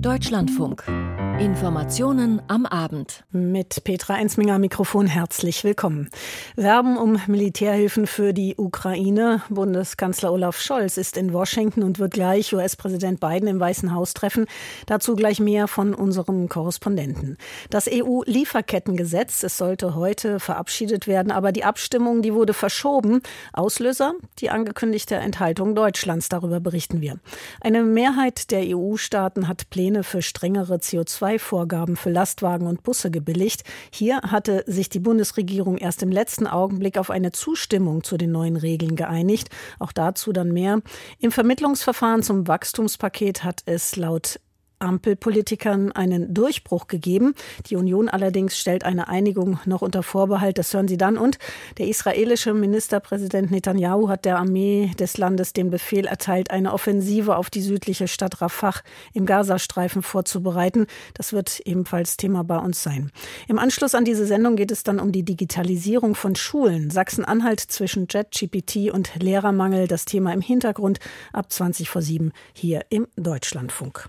Deutschlandfunk. Informationen am Abend. Mit Petra Ensminger Mikrofon herzlich willkommen. Werben um Militärhilfen für die Ukraine. Bundeskanzler Olaf Scholz ist in Washington und wird gleich US-Präsident Biden im Weißen Haus treffen. Dazu gleich mehr von unserem Korrespondenten. Das EU-Lieferkettengesetz, es sollte heute verabschiedet werden, aber die Abstimmung, die wurde verschoben. Auslöser? Die angekündigte Enthaltung Deutschlands. Darüber berichten wir. Eine Mehrheit der EU-Staaten hat Pläne für strengere CO2-Vorgaben für Lastwagen und Busse gebilligt. Hier hatte sich die Bundesregierung erst im letzten Augenblick auf eine Zustimmung zu den neuen Regeln geeinigt. Auch dazu dann mehr. Im Vermittlungsverfahren zum Wachstumspaket hat es laut Ampelpolitikern einen Durchbruch gegeben. Die Union allerdings stellt eine Einigung noch unter Vorbehalt. Das hören Sie dann. Und der israelische Ministerpräsident Netanyahu hat der Armee des Landes den Befehl erteilt, eine Offensive auf die südliche Stadt Rafah im Gazastreifen vorzubereiten. Das wird ebenfalls Thema bei uns sein. Im Anschluss an diese Sendung geht es dann um die Digitalisierung von Schulen. Sachsen-Anhalt zwischen JetGPT und Lehrermangel. Das Thema im Hintergrund ab 20 vor 7 hier im Deutschlandfunk.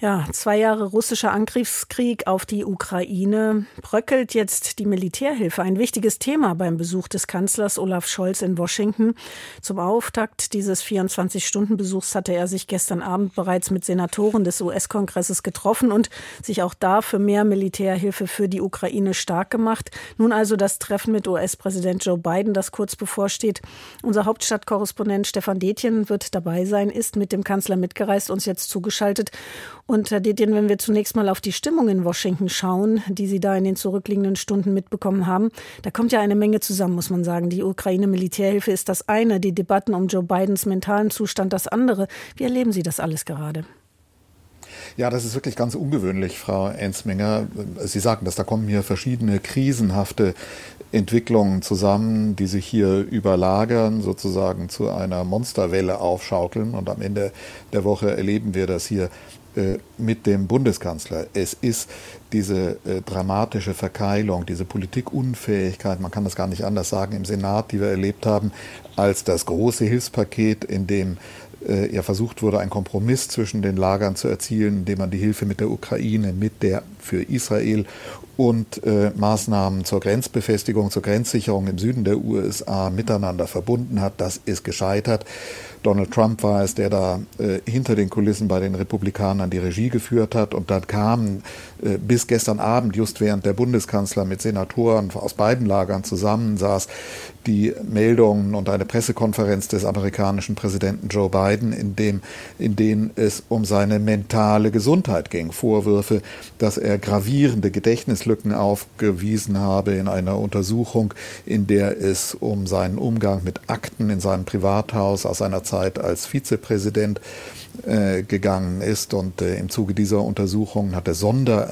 Ja, zwei Jahre russischer Angriffskrieg auf die Ukraine bröckelt jetzt die Militärhilfe. Ein wichtiges Thema beim Besuch des Kanzlers Olaf Scholz in Washington. Zum Auftakt dieses 24-Stunden-Besuchs hatte er sich gestern Abend bereits mit Senatoren des US-Kongresses getroffen und sich auch da für mehr Militärhilfe für die Ukraine stark gemacht. Nun also das Treffen mit US-Präsident Joe Biden, das kurz bevorsteht. Unser Hauptstadtkorrespondent Stefan Detjen wird dabei sein, ist mit dem Kanzler mitgereist, uns jetzt zugeschaltet. Und Herr Detjen, wenn wir zunächst mal auf die Stimmung in Washington schauen, die Sie da in den zurückliegenden Stunden mitbekommen haben, da kommt ja eine Menge zusammen, muss man sagen. Die Ukraine-Militärhilfe ist das eine, die Debatten um Joe Bidens mentalen Zustand das andere. Wie erleben Sie das alles gerade? Ja, das ist wirklich ganz ungewöhnlich, Frau Ensminger. Sie sagten dass da kommen hier verschiedene krisenhafte Entwicklungen zusammen, die sich hier überlagern, sozusagen zu einer Monsterwelle aufschaukeln. Und am Ende der Woche erleben wir das hier äh, mit dem Bundeskanzler. Es ist diese äh, dramatische Verkeilung, diese Politikunfähigkeit, man kann das gar nicht anders sagen, im Senat, die wir erlebt haben, als das große Hilfspaket, in dem äh, ja versucht wurde, einen Kompromiss zwischen den Lagern zu erzielen, indem man die Hilfe mit der Ukraine, mit der für Israel und äh, Maßnahmen zur Grenzbefestigung, zur Grenzsicherung im Süden der USA miteinander verbunden hat. Das ist gescheitert. Donald Trump war es, der da äh, hinter den Kulissen bei den Republikanern die Regie geführt hat. Und dann kamen bis gestern Abend, just während der Bundeskanzler mit Senatoren aus beiden Lagern zusammensaß, die Meldungen und eine Pressekonferenz des amerikanischen Präsidenten Joe Biden, in, dem, in denen es um seine mentale Gesundheit ging. Vorwürfe, dass er gravierende Gedächtnislücken aufgewiesen habe in einer Untersuchung, in der es um seinen Umgang mit Akten in seinem Privathaus aus einer Zeit als Vizepräsident äh, gegangen ist. Und äh, im Zuge dieser Untersuchung hat der Sonderermittler,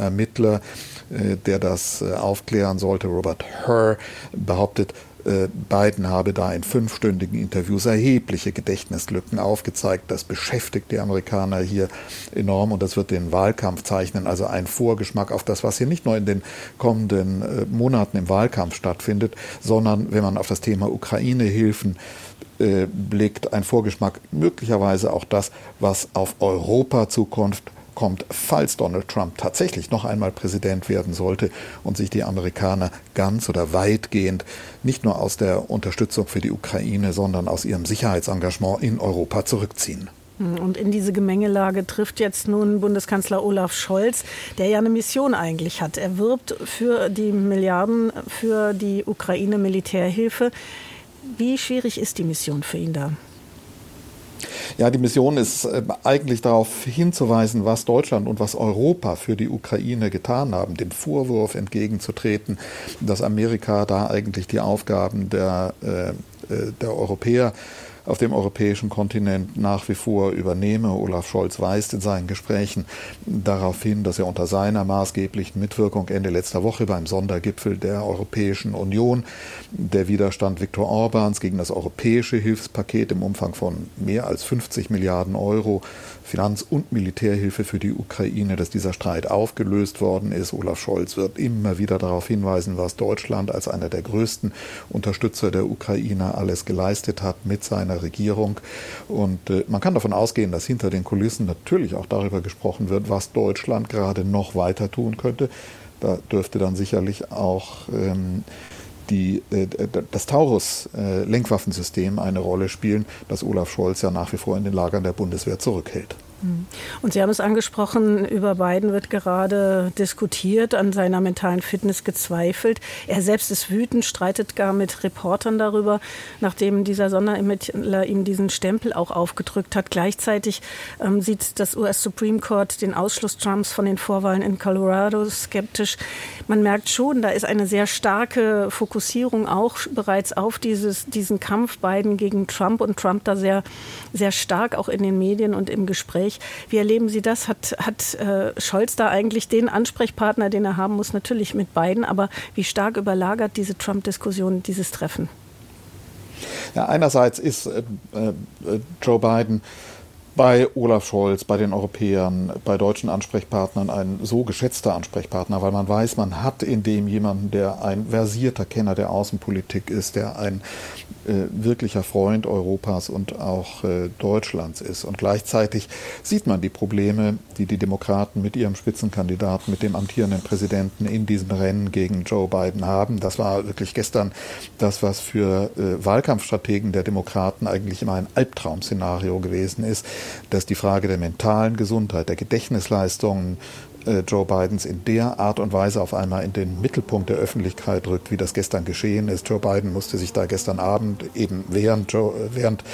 äh, der das äh, aufklären sollte, Robert Herr, behauptet, äh, Biden habe da in fünfstündigen Interviews erhebliche Gedächtnislücken aufgezeigt. Das beschäftigt die Amerikaner hier enorm und das wird den Wahlkampf zeichnen. Also ein Vorgeschmack auf das, was hier nicht nur in den kommenden Monaten im Wahlkampf stattfindet, sondern wenn man auf das Thema Ukraine-Hilfen blickt, ein Vorgeschmack möglicherweise auch das, was auf Europa Zukunft kommt, falls Donald Trump tatsächlich noch einmal Präsident werden sollte und sich die Amerikaner ganz oder weitgehend nicht nur aus der Unterstützung für die Ukraine, sondern aus ihrem Sicherheitsengagement in Europa zurückziehen. Und in diese Gemengelage trifft jetzt nun Bundeskanzler Olaf Scholz, der ja eine Mission eigentlich hat. Er wirbt für die Milliarden für die Ukraine Militärhilfe. Wie schwierig ist die Mission für ihn da? Ja, die Mission ist äh, eigentlich darauf hinzuweisen, was Deutschland und was Europa für die Ukraine getan haben, dem Vorwurf entgegenzutreten, dass Amerika da eigentlich die Aufgaben der, äh, äh der Europäer auf dem europäischen Kontinent nach wie vor übernehme. Olaf Scholz weist in seinen Gesprächen darauf hin, dass er unter seiner maßgeblichen Mitwirkung Ende letzter Woche beim Sondergipfel der Europäischen Union der Widerstand Viktor Orbans gegen das europäische Hilfspaket im Umfang von mehr als 50 Milliarden Euro Finanz- und Militärhilfe für die Ukraine, dass dieser Streit aufgelöst worden ist. Olaf Scholz wird immer wieder darauf hinweisen, was Deutschland als einer der größten Unterstützer der Ukraine alles geleistet hat mit seiner seiner Regierung. Und äh, man kann davon ausgehen, dass hinter den Kulissen natürlich auch darüber gesprochen wird, was Deutschland gerade noch weiter tun könnte. Da dürfte dann sicherlich auch ähm, die, äh, das Taurus-Lenkwaffensystem äh, eine Rolle spielen, das Olaf Scholz ja nach wie vor in den Lagern der Bundeswehr zurückhält. Mhm. Und Sie haben es angesprochen, über Biden wird gerade diskutiert, an seiner mentalen Fitness gezweifelt. Er selbst ist wütend, streitet gar mit Reportern darüber, nachdem dieser Sonderermittler ihm diesen Stempel auch aufgedrückt hat. Gleichzeitig ähm, sieht das US Supreme Court den Ausschluss Trumps von den Vorwahlen in Colorado skeptisch. Man merkt schon, da ist eine sehr starke Fokussierung auch bereits auf dieses, diesen Kampf Biden gegen Trump und Trump da sehr, sehr stark auch in den Medien und im Gespräch Gespräch. Wie erleben Sie das? Hat, hat äh, Scholz da eigentlich den Ansprechpartner, den er haben muss, natürlich mit beiden, aber wie stark überlagert diese Trump-Diskussion dieses Treffen? Ja, einerseits ist äh, äh, Joe Biden bei Olaf Scholz, bei den Europäern, bei deutschen Ansprechpartnern ein so geschätzter Ansprechpartner, weil man weiß, man hat in dem jemanden, der ein versierter Kenner der Außenpolitik ist, der ein äh, wirklicher Freund Europas und auch äh, Deutschlands ist. Und gleichzeitig sieht man die Probleme, die die Demokraten mit ihrem Spitzenkandidaten, mit dem amtierenden Präsidenten in diesem Rennen gegen Joe Biden haben. Das war wirklich gestern das, was für äh, Wahlkampfstrategen der Demokraten eigentlich immer ein Albtraum-Szenario gewesen ist, dass die Frage der mentalen Gesundheit, der Gedächtnisleistungen Joe Bidens in der Art und Weise auf einmal in den Mittelpunkt der Öffentlichkeit rückt, wie das gestern geschehen ist. Joe Biden musste sich da gestern Abend eben während, Joe, äh, während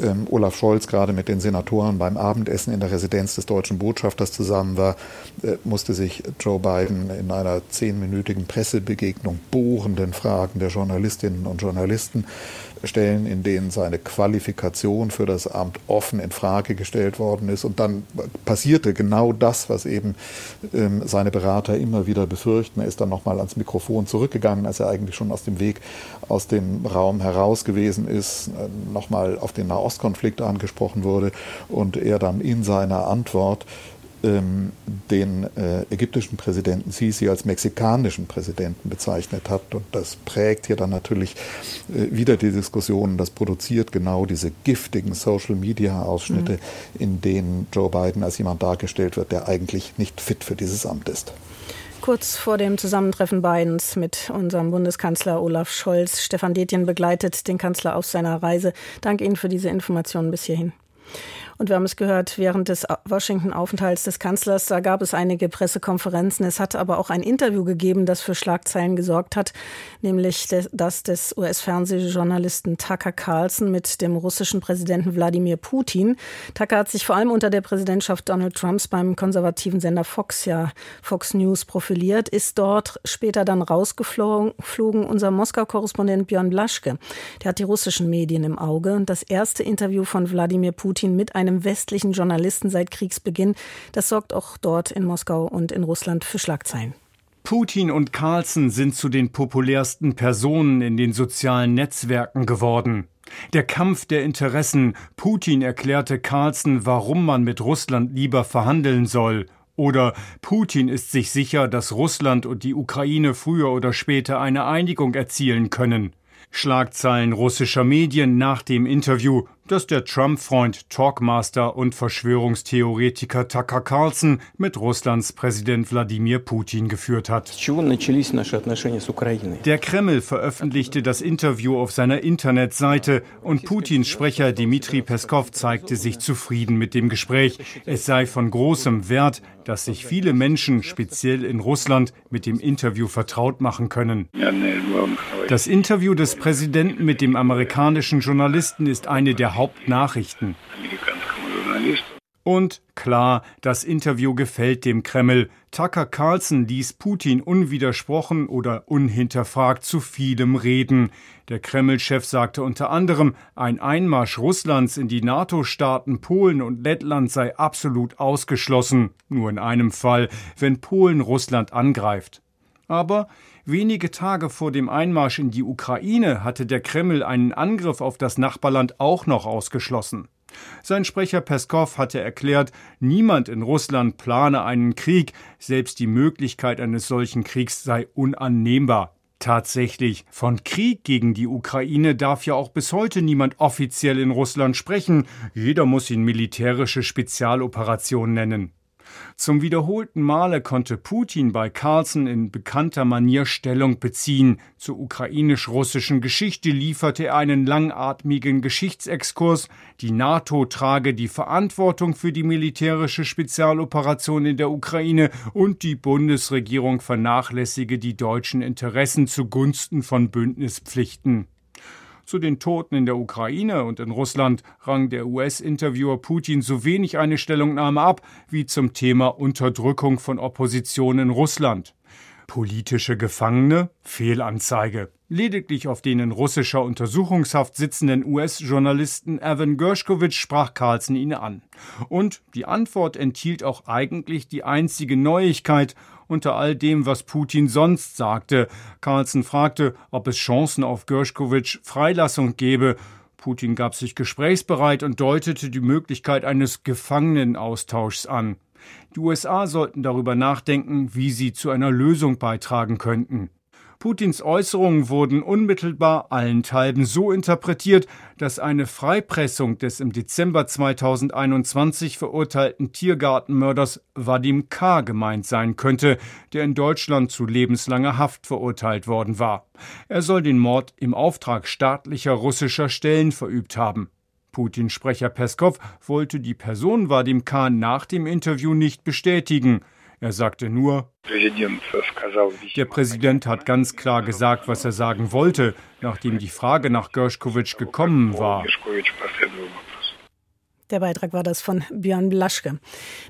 ähm, Olaf Scholz gerade mit den Senatoren beim Abendessen in der Residenz des deutschen Botschafters zusammen war, äh, musste sich Joe Biden in einer zehnminütigen Pressebegegnung bohrenden Fragen der Journalistinnen und Journalisten stellen, in denen seine Qualifikation für das Amt offen in Frage gestellt worden ist. Und dann passierte genau das, was eben ähm, seine Berater immer wieder befürchten. Er ist dann nochmal ans Mikrofon zurückgegangen, als er eigentlich schon aus dem Weg aus dem Raum heraus gewesen ist, äh, nochmal auf den Nahostkonflikt angesprochen wurde und er dann in seiner Antwort ähm, den äh, ägyptischen Präsidenten Sisi als mexikanischen Präsidenten bezeichnet hat. Und das prägt hier dann natürlich äh, wieder die Diskussion. Das produziert genau diese giftigen Social-Media-Ausschnitte, mhm. in denen Joe Biden als jemand dargestellt wird, der eigentlich nicht fit für dieses Amt ist. Kurz vor dem Zusammentreffen Bidens mit unserem Bundeskanzler Olaf Scholz. Stefan Detjen begleitet den Kanzler auf seiner Reise. Danke Ihnen für diese Informationen bis hierhin. Und wir haben es gehört, während des Washington-Aufenthalts des Kanzlers, da gab es einige Pressekonferenzen. Es hat aber auch ein Interview gegeben, das für Schlagzeilen gesorgt hat, nämlich das des US-Fernsehjournalisten Tucker Carlson mit dem russischen Präsidenten Wladimir Putin. Tucker hat sich vor allem unter der Präsidentschaft Donald Trumps beim konservativen Sender Fox, ja Fox News, profiliert, ist dort später dann rausgeflogen. Unser Moskau-Korrespondent Björn Blaschke, der hat die russischen Medien im Auge. Das erste Interview von Wladimir Putin mit einem einem westlichen Journalisten seit Kriegsbeginn. Das sorgt auch dort in Moskau und in Russland für Schlagzeilen. Putin und Carlson sind zu den populärsten Personen in den sozialen Netzwerken geworden. Der Kampf der Interessen. Putin erklärte Carlson, warum man mit Russland lieber verhandeln soll. Oder Putin ist sich sicher, dass Russland und die Ukraine früher oder später eine Einigung erzielen können. Schlagzeilen russischer Medien nach dem Interview das der Trump-Freund, Talkmaster und Verschwörungstheoretiker Tucker Carlson mit Russlands Präsident Wladimir Putin geführt hat. Der Kreml veröffentlichte das Interview auf seiner Internetseite und Putins Sprecher Dmitri Peskov zeigte sich zufrieden mit dem Gespräch. Es sei von großem Wert, dass sich viele Menschen, speziell in Russland, mit dem Interview vertraut machen können. Das Interview des Präsidenten mit dem amerikanischen Journalisten ist eine der Hauptnachrichten. Und klar, das Interview gefällt dem Kreml. Tucker Carlson ließ Putin unwidersprochen oder unhinterfragt zu vielem reden. Der Kreml-Chef sagte unter anderem, ein Einmarsch Russlands in die NATO-Staaten Polen und Lettland sei absolut ausgeschlossen. Nur in einem Fall, wenn Polen Russland angreift. Aber Wenige Tage vor dem Einmarsch in die Ukraine hatte der Kreml einen Angriff auf das Nachbarland auch noch ausgeschlossen. Sein Sprecher Peskow hatte erklärt, niemand in Russland plane einen Krieg, selbst die Möglichkeit eines solchen Kriegs sei unannehmbar. Tatsächlich, von Krieg gegen die Ukraine darf ja auch bis heute niemand offiziell in Russland sprechen. Jeder muss ihn militärische Spezialoperation nennen. Zum wiederholten Male konnte Putin bei Carlson in bekannter Manier Stellung beziehen. Zur ukrainisch-russischen Geschichte lieferte er einen langatmigen Geschichtsexkurs. Die NATO trage die Verantwortung für die militärische Spezialoperation in der Ukraine und die Bundesregierung vernachlässige die deutschen Interessen zugunsten von Bündnispflichten. Zu den Toten in der Ukraine und in Russland rang der US-Interviewer Putin so wenig eine Stellungnahme ab wie zum Thema Unterdrückung von Opposition in Russland. Politische Gefangene? Fehlanzeige. Lediglich auf den in russischer Untersuchungshaft sitzenden US-Journalisten Evan Gershkovich sprach Carlson ihn an. Und die Antwort enthielt auch eigentlich die einzige Neuigkeit unter all dem, was Putin sonst sagte. Carlson fragte, ob es Chancen auf Gershkovich Freilassung gebe. Putin gab sich gesprächsbereit und deutete die Möglichkeit eines Gefangenenaustauschs an. Die USA sollten darüber nachdenken, wie sie zu einer Lösung beitragen könnten. Putins Äußerungen wurden unmittelbar allenthalben so interpretiert, dass eine Freipressung des im Dezember 2021 verurteilten Tiergartenmörders Vadim K. gemeint sein könnte, der in Deutschland zu lebenslanger Haft verurteilt worden war. Er soll den Mord im Auftrag staatlicher russischer Stellen verübt haben. Putin-Sprecher Peskow wollte die Person Vadim K. nach dem Interview nicht bestätigen. Er sagte nur, der Präsident hat ganz klar gesagt, was er sagen wollte, nachdem die Frage nach Gershkovich gekommen war. Der Beitrag war das von Björn Blaschke.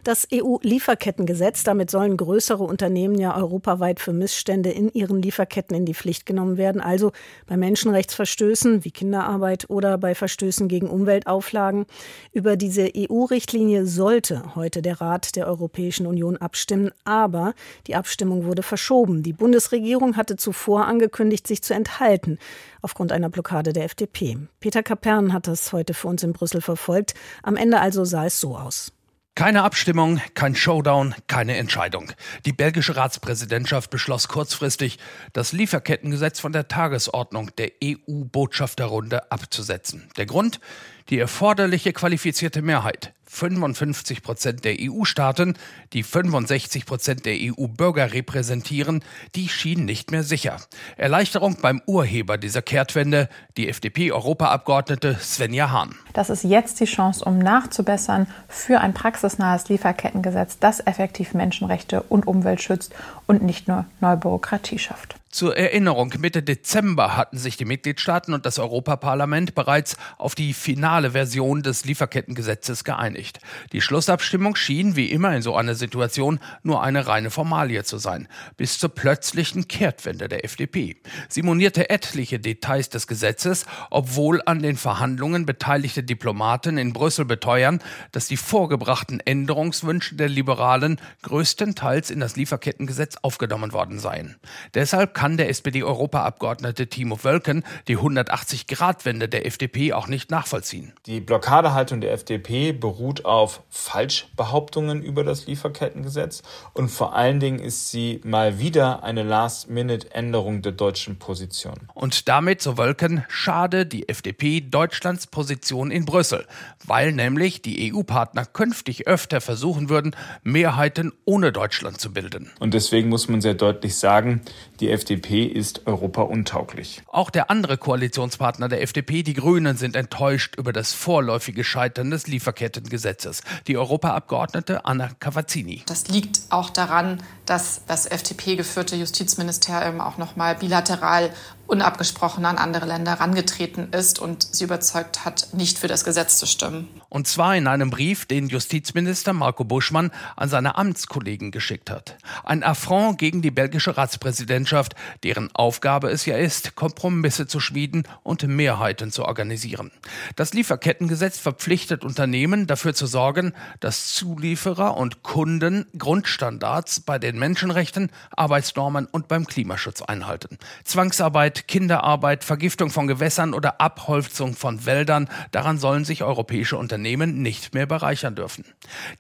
Das EU-Lieferkettengesetz, damit sollen größere Unternehmen ja europaweit für Missstände in ihren Lieferketten in die Pflicht genommen werden, also bei Menschenrechtsverstößen wie Kinderarbeit oder bei Verstößen gegen Umweltauflagen. Über diese EU-Richtlinie sollte heute der Rat der Europäischen Union abstimmen, aber die Abstimmung wurde verschoben. Die Bundesregierung hatte zuvor angekündigt, sich zu enthalten aufgrund einer Blockade der FDP. Peter Kapern hat das heute für uns in Brüssel verfolgt. Am Ende also sah es so aus. Keine Abstimmung, kein Showdown, keine Entscheidung. Die belgische Ratspräsidentschaft beschloss kurzfristig, das Lieferkettengesetz von der Tagesordnung der EU-Botschafterrunde abzusetzen. Der Grund? Die erforderliche qualifizierte Mehrheit. 55 Prozent der EU-Staaten, die 65 Prozent der EU-Bürger repräsentieren, die schien nicht mehr sicher. Erleichterung beim Urheber dieser Kehrtwende, die FDP-Europaabgeordnete Svenja Hahn. Das ist jetzt die Chance, um nachzubessern für ein praxisnahes Lieferkettengesetz, das effektiv Menschenrechte und Umwelt schützt und nicht nur neue Bürokratie schafft. Zur Erinnerung, Mitte Dezember hatten sich die Mitgliedstaaten und das Europaparlament bereits auf die finale Version des Lieferkettengesetzes geeinigt. Die Schlussabstimmung schien, wie immer in so einer Situation, nur eine reine Formalie zu sein, bis zur plötzlichen Kehrtwende der FDP. Sie monierte etliche Details des Gesetzes, obwohl an den Verhandlungen beteiligte Diplomaten in Brüssel beteuern, dass die vorgebrachten Änderungswünsche der Liberalen größtenteils in das Lieferkettengesetz aufgenommen worden seien. Deshalb kann der SPD-Europaabgeordnete Timo Wölken die 180-Grad-Wende der FDP auch nicht nachvollziehen. Die Blockadehaltung der FDP beruht auf Falschbehauptungen über das Lieferkettengesetz und vor allen Dingen ist sie mal wieder eine Last-Minute-Änderung der deutschen Position. Und damit, so Wölken, schade die FDP Deutschlands Position in Brüssel, weil nämlich die EU-Partner künftig öfter versuchen würden, Mehrheiten ohne Deutschland zu bilden. Und deswegen muss man sehr deutlich sagen, die FDP ist europauntauglich. Auch der andere Koalitionspartner der FDP, die Grünen, sind enttäuscht über das vorläufige Scheitern des Lieferkettengesetzes. Die Europaabgeordnete Anna Cavazzini. Das liegt auch daran, dass das FDP-geführte Justizministerium auch noch mal bilateral unabgesprochen an andere Länder herangetreten ist und sie überzeugt hat, nicht für das Gesetz zu stimmen. Und zwar in einem Brief, den Justizminister Marco Buschmann an seine Amtskollegen geschickt hat. Ein Affront gegen die belgische Ratspräsidentschaft, deren Aufgabe es ja ist, Kompromisse zu schmieden und Mehrheiten zu organisieren. Das Lieferkettengesetz verpflichtet Unternehmen dafür zu sorgen, dass Zulieferer und Kunden Grundstandards bei den Menschenrechten, Arbeitsnormen und beim Klimaschutz einhalten. Zwangsarbeit Kinderarbeit, Vergiftung von Gewässern oder Abholzung von Wäldern, daran sollen sich europäische Unternehmen nicht mehr bereichern dürfen.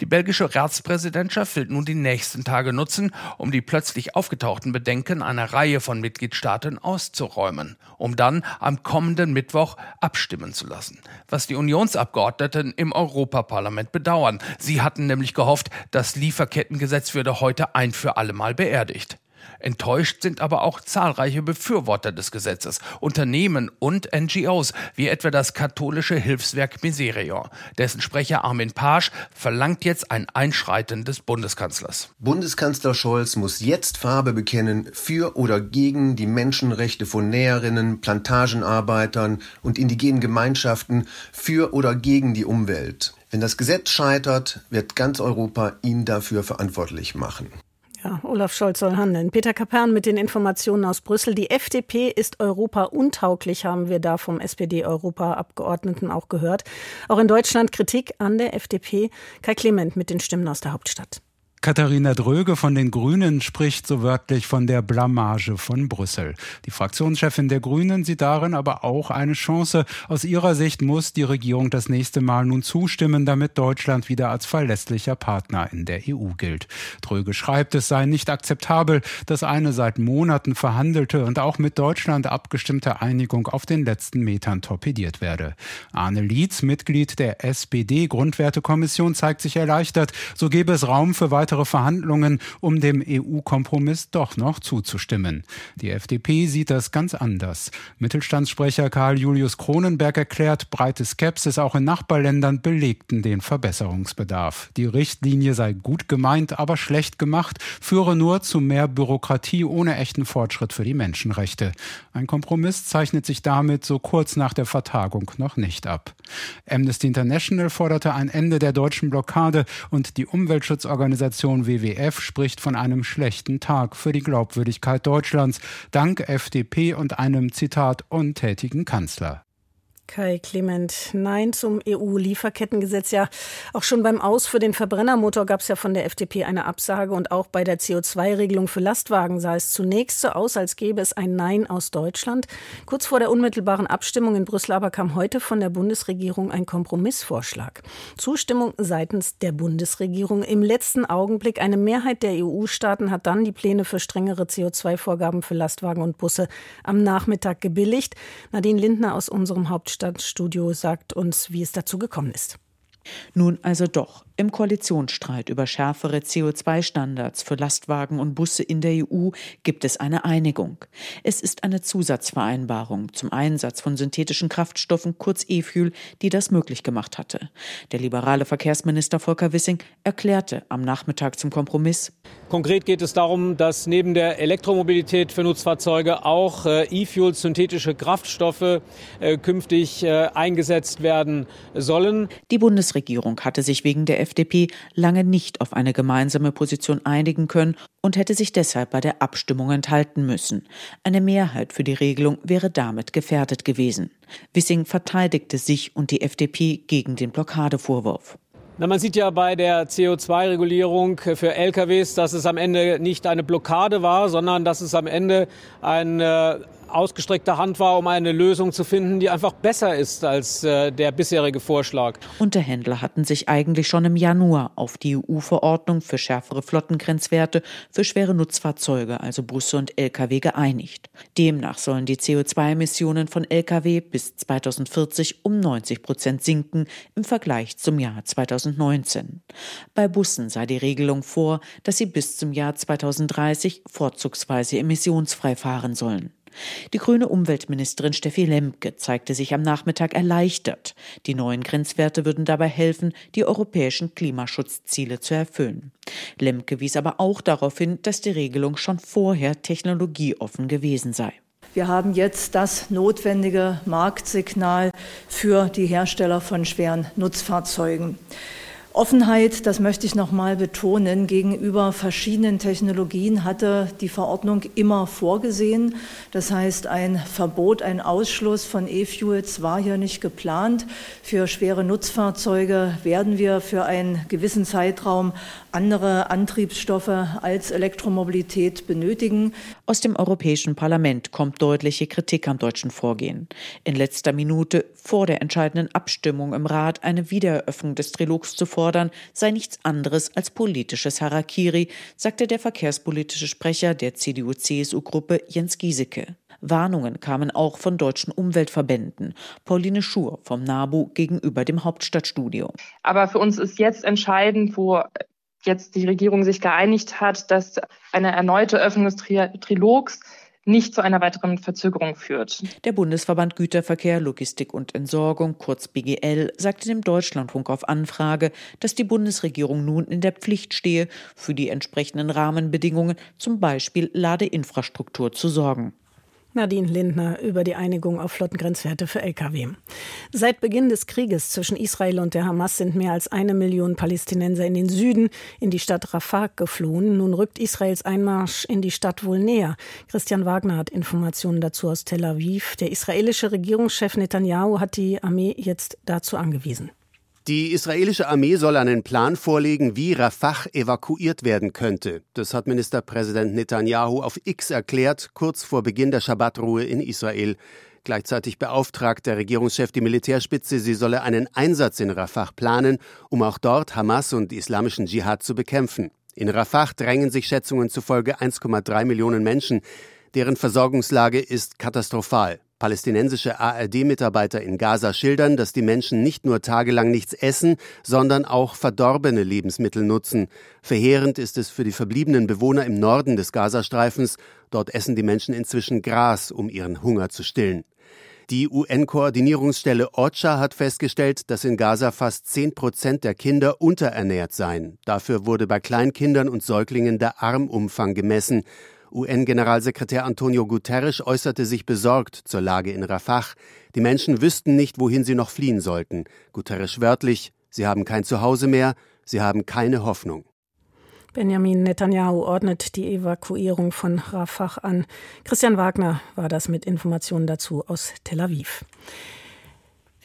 Die belgische Ratspräsidentschaft will nun die nächsten Tage nutzen, um die plötzlich aufgetauchten Bedenken einer Reihe von Mitgliedstaaten auszuräumen, um dann am kommenden Mittwoch abstimmen zu lassen. Was die Unionsabgeordneten im Europaparlament bedauern. Sie hatten nämlich gehofft, das Lieferkettengesetz würde heute ein für allemal beerdigt. Enttäuscht sind aber auch zahlreiche Befürworter des Gesetzes, Unternehmen und NGOs, wie etwa das katholische Hilfswerk Miserior. Dessen Sprecher Armin Pasch verlangt jetzt ein Einschreiten des Bundeskanzlers. Bundeskanzler Scholz muss jetzt Farbe bekennen für oder gegen die Menschenrechte von Näherinnen, Plantagenarbeitern und indigenen Gemeinschaften, für oder gegen die Umwelt. Wenn das Gesetz scheitert, wird ganz Europa ihn dafür verantwortlich machen. Ja, Olaf Scholz soll handeln. Peter Kapern mit den Informationen aus Brüssel. Die FDP ist Europa untauglich, haben wir da vom SPD-Europaabgeordneten auch gehört. Auch in Deutschland Kritik an der FDP. Kai Clement mit den Stimmen aus der Hauptstadt. Katharina Dröge von den Grünen spricht so wörtlich von der Blamage von Brüssel. Die Fraktionschefin der Grünen sieht darin aber auch eine Chance. Aus ihrer Sicht muss die Regierung das nächste Mal nun zustimmen, damit Deutschland wieder als verlässlicher Partner in der EU gilt. Dröge schreibt, es sei nicht akzeptabel, dass eine seit Monaten verhandelte und auch mit Deutschland abgestimmte Einigung auf den letzten Metern torpediert werde. Arne Lietz, Mitglied der SPD-Grundwertekommission, zeigt sich erleichtert. So gebe es Raum für weitere weitere Verhandlungen, um dem EU-Kompromiss doch noch zuzustimmen. Die FDP sieht das ganz anders. Mittelstandssprecher Karl Julius Kronenberg erklärt, breite Skepsis auch in Nachbarländern belegten den Verbesserungsbedarf. Die Richtlinie sei gut gemeint, aber schlecht gemacht, führe nur zu mehr Bürokratie ohne echten Fortschritt für die Menschenrechte. Ein Kompromiss zeichnet sich damit so kurz nach der Vertagung noch nicht ab. Amnesty International forderte ein Ende der deutschen Blockade und die Umweltschutzorganisation Organisation WWF spricht von einem schlechten Tag für die Glaubwürdigkeit Deutschlands, dank FDP und einem Zitat untätigen Kanzler. Kai Clement, nein zum EU-Lieferkettengesetz. Ja, auch schon beim Aus für den Verbrennermotor gab es ja von der FDP eine Absage und auch bei der CO2-Regelung für Lastwagen sah es zunächst so aus, als gäbe es ein Nein aus Deutschland. Kurz vor der unmittelbaren Abstimmung in Brüssel aber kam heute von der Bundesregierung ein Kompromissvorschlag. Zustimmung seitens der Bundesregierung. Im letzten Augenblick eine Mehrheit der EU-Staaten hat dann die Pläne für strengere CO2-Vorgaben für Lastwagen und Busse am Nachmittag gebilligt. Nadine Lindner aus unserem Hauptstadt Stadtstudio sagt uns, wie es dazu gekommen ist. Nun also doch. Im Koalitionsstreit über schärfere CO2-Standards für Lastwagen und Busse in der EU gibt es eine Einigung. Es ist eine Zusatzvereinbarung zum Einsatz von synthetischen Kraftstoffen, kurz E-Fuel, die das möglich gemacht hatte. Der liberale Verkehrsminister Volker Wissing erklärte am Nachmittag zum Kompromiss. Konkret geht es darum, dass neben der Elektromobilität für Nutzfahrzeuge auch äh, E-Fuel, synthetische Kraftstoffe äh, künftig äh, eingesetzt werden sollen. Die Bundesregierung hatte sich wegen der FDP lange nicht auf eine gemeinsame Position einigen können und hätte sich deshalb bei der Abstimmung enthalten müssen. Eine Mehrheit für die Regelung wäre damit gefährdet gewesen. Wissing verteidigte sich und die FDP gegen den Blockadevorwurf. Na, man sieht ja bei der CO2-Regulierung für LKWs, dass es am Ende nicht eine Blockade war, sondern dass es am Ende ein äh, ausgestreckte Hand war, um eine Lösung zu finden, die einfach besser ist als äh, der bisherige Vorschlag. Unterhändler hatten sich eigentlich schon im Januar auf die EU-Verordnung für schärfere Flottengrenzwerte für schwere Nutzfahrzeuge, also Busse und Lkw, geeinigt. Demnach sollen die CO2-Emissionen von Lkw bis 2040 um 90 Prozent sinken im Vergleich zum Jahr 2019. Bei Bussen sei die Regelung vor, dass sie bis zum Jahr 2030 vorzugsweise emissionsfrei fahren sollen. Die grüne Umweltministerin Steffi Lemke zeigte sich am Nachmittag erleichtert. Die neuen Grenzwerte würden dabei helfen, die europäischen Klimaschutzziele zu erfüllen. Lemke wies aber auch darauf hin, dass die Regelung schon vorher technologieoffen gewesen sei. Wir haben jetzt das notwendige Marktsignal für die Hersteller von schweren Nutzfahrzeugen. Offenheit, das möchte ich noch mal betonen, gegenüber verschiedenen Technologien hatte die Verordnung immer vorgesehen. Das heißt, ein Verbot, ein Ausschluss von E-Fuels war hier nicht geplant. Für schwere Nutzfahrzeuge werden wir für einen gewissen Zeitraum andere Antriebsstoffe als Elektromobilität benötigen. Aus dem Europäischen Parlament kommt deutliche Kritik am deutschen Vorgehen. In letzter Minute vor der entscheidenden Abstimmung im Rat eine Wiedereröffnung des Trilogs zu fordern, sei nichts anderes als politisches Harakiri, sagte der verkehrspolitische Sprecher der CDU-CSU-Gruppe Jens Giesecke. Warnungen kamen auch von deutschen Umweltverbänden. Pauline Schur vom NABU gegenüber dem Hauptstadtstudio. Aber für uns ist jetzt entscheidend, wo jetzt die Regierung sich geeinigt hat, dass eine erneute Öffnung des Trilogs nicht zu einer weiteren Verzögerung führt. Der Bundesverband Güterverkehr, Logistik und Entsorgung, kurz BGL, sagte dem Deutschlandfunk auf Anfrage, dass die Bundesregierung nun in der Pflicht stehe, für die entsprechenden Rahmenbedingungen, zum Beispiel Ladeinfrastruktur, zu sorgen. Nadine Lindner über die Einigung auf Flottengrenzwerte für Lkw. Seit Beginn des Krieges zwischen Israel und der Hamas sind mehr als eine Million Palästinenser in den Süden, in die Stadt Rafah geflohen. Nun rückt Israels Einmarsch in die Stadt wohl näher. Christian Wagner hat Informationen dazu aus Tel Aviv. Der israelische Regierungschef Netanyahu hat die Armee jetzt dazu angewiesen. Die israelische Armee soll einen Plan vorlegen, wie Rafah evakuiert werden könnte. Das hat Ministerpräsident Netanyahu auf X erklärt, kurz vor Beginn der Schabbatruhe in Israel. Gleichzeitig beauftragt der Regierungschef die Militärspitze, sie solle einen Einsatz in Rafah planen, um auch dort Hamas und islamischen Dschihad zu bekämpfen. In Rafah drängen sich Schätzungen zufolge 1,3 Millionen Menschen. Deren Versorgungslage ist katastrophal. Palästinensische ARD-Mitarbeiter in Gaza schildern, dass die Menschen nicht nur tagelang nichts essen, sondern auch verdorbene Lebensmittel nutzen. Verheerend ist es für die verbliebenen Bewohner im Norden des Gazastreifens. Dort essen die Menschen inzwischen Gras, um ihren Hunger zu stillen. Die UN-Koordinierungsstelle OCHA hat festgestellt, dass in Gaza fast 10 Prozent der Kinder unterernährt seien. Dafür wurde bei Kleinkindern und Säuglingen der Armumfang gemessen. UN-Generalsekretär Antonio Guterres äußerte sich besorgt zur Lage in Rafah. Die Menschen wüssten nicht, wohin sie noch fliehen sollten. Guterres wörtlich, sie haben kein Zuhause mehr, sie haben keine Hoffnung. Benjamin Netanyahu ordnet die Evakuierung von Rafah an. Christian Wagner war das mit Informationen dazu aus Tel Aviv.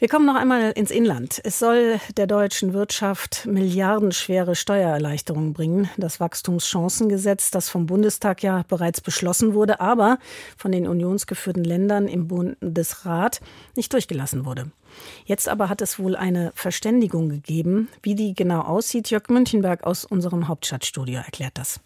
Wir kommen noch einmal ins Inland. Es soll der deutschen Wirtschaft milliardenschwere Steuererleichterungen bringen. Das Wachstumschancengesetz, das vom Bundestag ja bereits beschlossen wurde, aber von den unionsgeführten Ländern im Bundesrat nicht durchgelassen wurde. Jetzt aber hat es wohl eine Verständigung gegeben. Wie die genau aussieht, Jörg Münchenberg aus unserem Hauptstadtstudio erklärt das.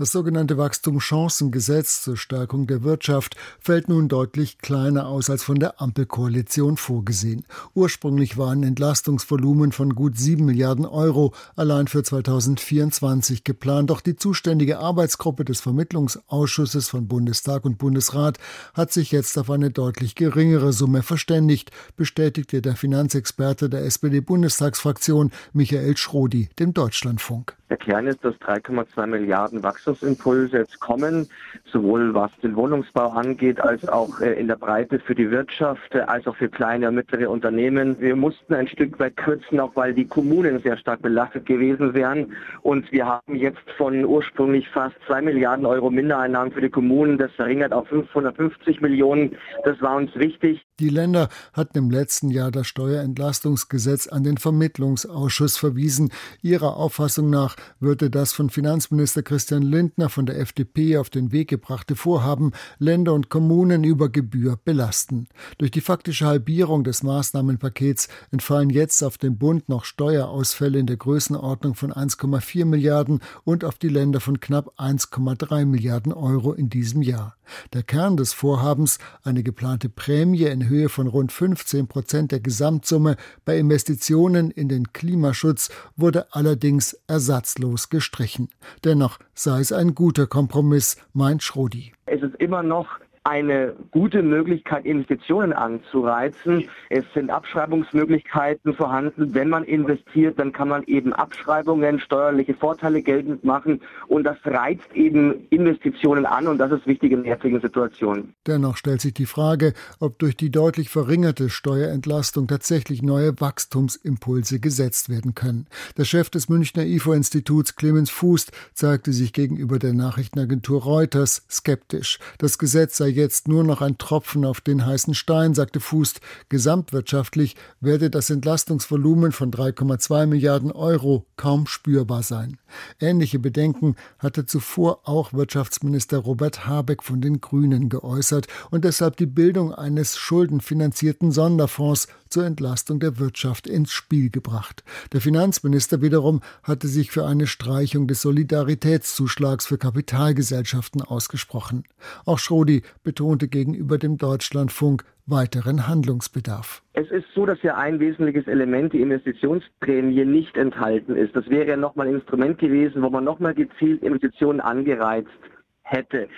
Das sogenannte Wachstumschancengesetz zur Stärkung der Wirtschaft fällt nun deutlich kleiner aus als von der Ampelkoalition vorgesehen. Ursprünglich war ein Entlastungsvolumen von gut sieben Milliarden Euro allein für 2024 geplant. Doch die zuständige Arbeitsgruppe des Vermittlungsausschusses von Bundestag und Bundesrat hat sich jetzt auf eine deutlich geringere Summe verständigt, bestätigte der Finanzexperte der SPD-Bundestagsfraktion Michael Schrodi dem Deutschlandfunk. Der Kern ist, dass 3,2 Milliarden Wachstumsimpulse jetzt kommen, sowohl was den Wohnungsbau angeht, als auch äh, in der Breite für die Wirtschaft, äh, als auch für kleine und mittlere Unternehmen. Wir mussten ein Stück weit kürzen, auch weil die Kommunen sehr stark belastet gewesen wären. Und wir haben jetzt von ursprünglich fast 2 Milliarden Euro Mindereinnahmen für die Kommunen, das verringert auf 550 Millionen. Das war uns wichtig. Die Länder hatten im letzten Jahr das Steuerentlastungsgesetz an den Vermittlungsausschuss verwiesen. Ihrer Auffassung nach würde das von Finanzminister Christian Lindner von der FDP auf den Weg gebrachte Vorhaben Länder und Kommunen über Gebühr belasten. Durch die faktische Halbierung des Maßnahmenpakets entfallen jetzt auf den Bund noch Steuerausfälle in der Größenordnung von 1,4 Milliarden und auf die Länder von knapp 1,3 Milliarden Euro in diesem Jahr. Der Kern des Vorhabens, eine geplante Prämie in Höhe von rund 15 Prozent der Gesamtsumme bei Investitionen in den Klimaschutz, wurde allerdings ersatzlos gestrichen. Dennoch sei es ein guter Kompromiss, meint Schrodi. Es ist immer noch eine gute Möglichkeit, Investitionen anzureizen. Es sind Abschreibungsmöglichkeiten vorhanden. Wenn man investiert, dann kann man eben Abschreibungen, steuerliche Vorteile geltend machen und das reizt eben Investitionen an und das ist wichtig in der jetzigen Situation. Dennoch stellt sich die Frage, ob durch die deutlich verringerte Steuerentlastung tatsächlich neue Wachstumsimpulse gesetzt werden können. Der Chef des Münchner IFO-Instituts Clemens Fuß zeigte sich gegenüber der Nachrichtenagentur Reuters skeptisch. Das Gesetz sei jetzt nur noch ein Tropfen auf den heißen Stein, sagte Fuß. Gesamtwirtschaftlich werde das Entlastungsvolumen von 3,2 Milliarden Euro kaum spürbar sein. Ähnliche Bedenken hatte zuvor auch Wirtschaftsminister Robert Habeck von den Grünen geäußert und deshalb die Bildung eines schuldenfinanzierten Sonderfonds zur Entlastung der Wirtschaft ins Spiel gebracht. Der Finanzminister wiederum hatte sich für eine Streichung des Solidaritätszuschlags für Kapitalgesellschaften ausgesprochen. Auch Schrodi betonte gegenüber dem Deutschlandfunk weiteren Handlungsbedarf. Es ist so, dass ja ein wesentliches Element, die Investitionsprämie, nicht enthalten ist. Das wäre ja nochmal ein Instrument gewesen, wo man nochmal gezielt Investitionen angereizt hätte.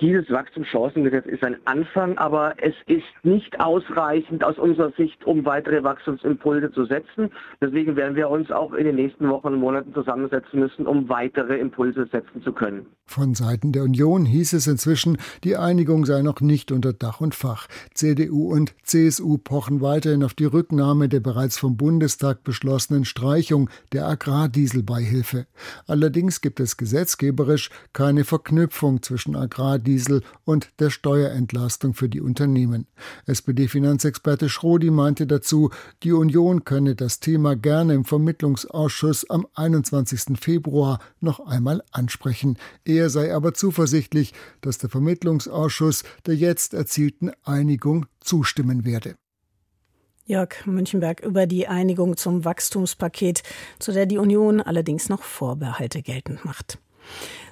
Dieses Wachstumschancengesetz ist ein Anfang, aber es ist nicht ausreichend aus unserer Sicht, um weitere Wachstumsimpulse zu setzen. Deswegen werden wir uns auch in den nächsten Wochen und Monaten zusammensetzen müssen, um weitere Impulse setzen zu können. Von Seiten der Union hieß es inzwischen, die Einigung sei noch nicht unter Dach und Fach. CDU und CSU pochen weiterhin auf die Rücknahme der bereits vom Bundestag beschlossenen Streichung der Agrardieselbeihilfe. Allerdings gibt es gesetzgeberisch keine Verknüpfung Verknüpfung zwischen Agrardiesel und der Steuerentlastung für die Unternehmen. SPD-Finanzexperte Schrodi meinte dazu, die Union könne das Thema gerne im Vermittlungsausschuss am 21. Februar noch einmal ansprechen. Er sei aber zuversichtlich, dass der Vermittlungsausschuss der jetzt erzielten Einigung zustimmen werde. Jörg Münchenberg über die Einigung zum Wachstumspaket, zu der die Union allerdings noch Vorbehalte geltend macht.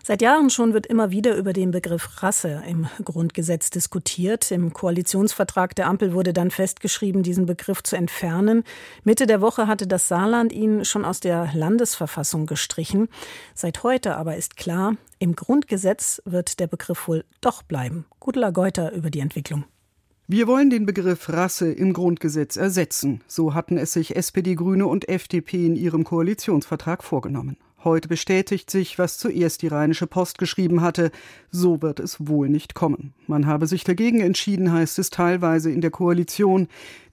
Seit Jahren schon wird immer wieder über den Begriff Rasse im Grundgesetz diskutiert. Im Koalitionsvertrag der Ampel wurde dann festgeschrieben, diesen Begriff zu entfernen. Mitte der Woche hatte das Saarland ihn schon aus der Landesverfassung gestrichen. Seit heute aber ist klar, im Grundgesetz wird der Begriff wohl doch bleiben. Gudela Geuter über die Entwicklung. Wir wollen den Begriff Rasse im Grundgesetz ersetzen. So hatten es sich SPD, Grüne und FDP in ihrem Koalitionsvertrag vorgenommen. Heute bestätigt sich, was zuerst die Rheinische Post geschrieben hatte. So wird es wohl nicht kommen. Man habe sich dagegen entschieden, heißt es teilweise in der Koalition.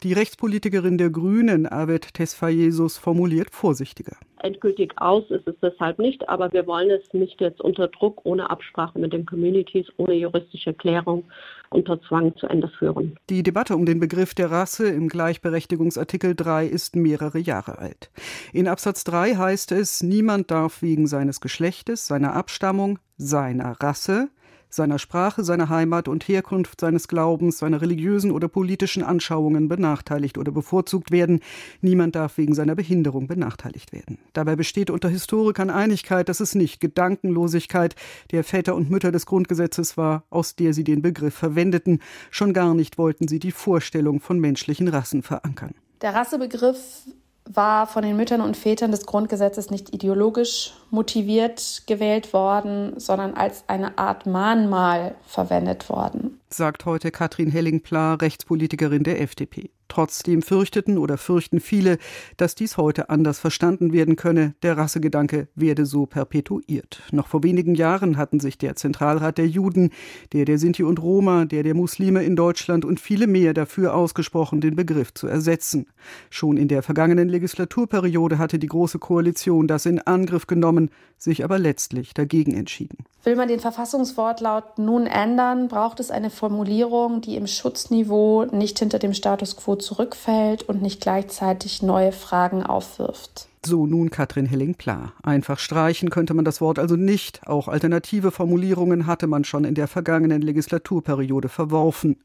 Die Rechtspolitikerin der Grünen, Arvid Tesfayesus, formuliert vorsichtiger. Endgültig aus ist es deshalb nicht, aber wir wollen es nicht jetzt unter Druck, ohne Absprache mit den Communities, ohne juristische Klärung unter Zwang zu Ende führen. Die Debatte um den Begriff der Rasse im Gleichberechtigungsartikel 3 ist mehrere Jahre alt. In Absatz 3 heißt es, niemand darf wegen seines Geschlechtes, seiner Abstammung, seiner Rasse, seiner Sprache, seiner Heimat und Herkunft, seines Glaubens, seiner religiösen oder politischen Anschauungen benachteiligt oder bevorzugt werden. Niemand darf wegen seiner Behinderung benachteiligt werden. Dabei besteht unter Historikern Einigkeit, dass es nicht Gedankenlosigkeit der Väter und Mütter des Grundgesetzes war, aus der sie den Begriff verwendeten. Schon gar nicht wollten sie die Vorstellung von menschlichen Rassen verankern. Der Rassebegriff war von den Müttern und Vätern des Grundgesetzes nicht ideologisch motiviert gewählt worden, sondern als eine Art Mahnmal verwendet worden sagt heute Katrin Helling-Pla, Rechtspolitikerin der FDP. Trotzdem fürchteten oder fürchten viele, dass dies heute anders verstanden werden könne. Der Rassegedanke werde so perpetuiert. Noch vor wenigen Jahren hatten sich der Zentralrat der Juden, der der Sinti und Roma, der der Muslime in Deutschland und viele mehr dafür ausgesprochen, den Begriff zu ersetzen. Schon in der vergangenen Legislaturperiode hatte die Große Koalition das in Angriff genommen, sich aber letztlich dagegen entschieden. Will man den Verfassungswortlaut nun ändern, braucht es eine Formulierung, die im Schutzniveau nicht hinter dem Status quo zurückfällt und nicht gleichzeitig neue Fragen aufwirft. So nun Katrin Helling-Pla. Einfach streichen könnte man das Wort also nicht. Auch alternative Formulierungen hatte man schon in der vergangenen Legislaturperiode verworfen.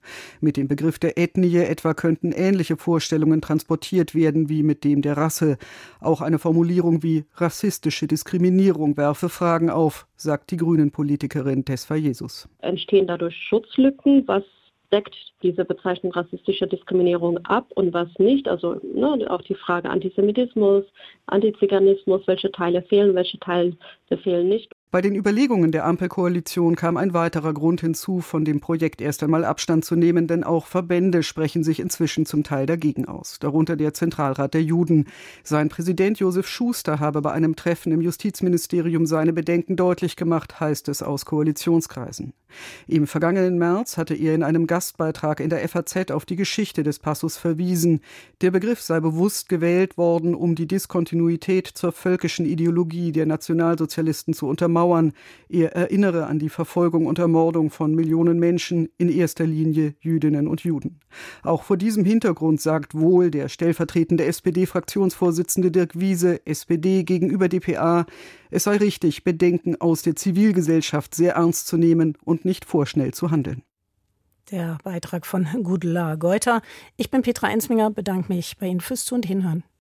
Mit dem Begriff der Ethnie etwa könnten ähnliche Vorstellungen transportiert werden wie mit dem der Rasse. Auch eine Formulierung wie rassistische Diskriminierung werfe Fragen auf, sagt die Grünen-Politikerin Tesfa Jesus. Entstehen dadurch Schutzlücken, was deckt diese Bezeichnung rassistischer Diskriminierung ab und was nicht. Also ne, auch die Frage Antisemitismus, Antiziganismus, welche Teile fehlen, welche Teile fehlen nicht. Bei den Überlegungen der Ampelkoalition kam ein weiterer Grund hinzu, von dem Projekt erst einmal Abstand zu nehmen, denn auch Verbände sprechen sich inzwischen zum Teil dagegen aus, darunter der Zentralrat der Juden. Sein Präsident Josef Schuster habe bei einem Treffen im Justizministerium seine Bedenken deutlich gemacht, heißt es aus Koalitionskreisen. Im vergangenen März hatte er in einem Gastbeitrag in der FAZ auf die Geschichte des Passus verwiesen. Der Begriff sei bewusst gewählt worden, um die Diskontinuität zur völkischen Ideologie der Nationalsozialisten zu untermauern Mauern. Er erinnere an die Verfolgung und Ermordung von Millionen Menschen, in erster Linie Jüdinnen und Juden. Auch vor diesem Hintergrund sagt wohl der stellvertretende SPD-Fraktionsvorsitzende Dirk Wiese, SPD gegenüber dpa, es sei richtig, Bedenken aus der Zivilgesellschaft sehr ernst zu nehmen und nicht vorschnell zu handeln. Der Beitrag von Gudela Geuter. Ich bin Petra Ensminger, bedanke mich bei Ihnen fürs Zu- und Hinhören.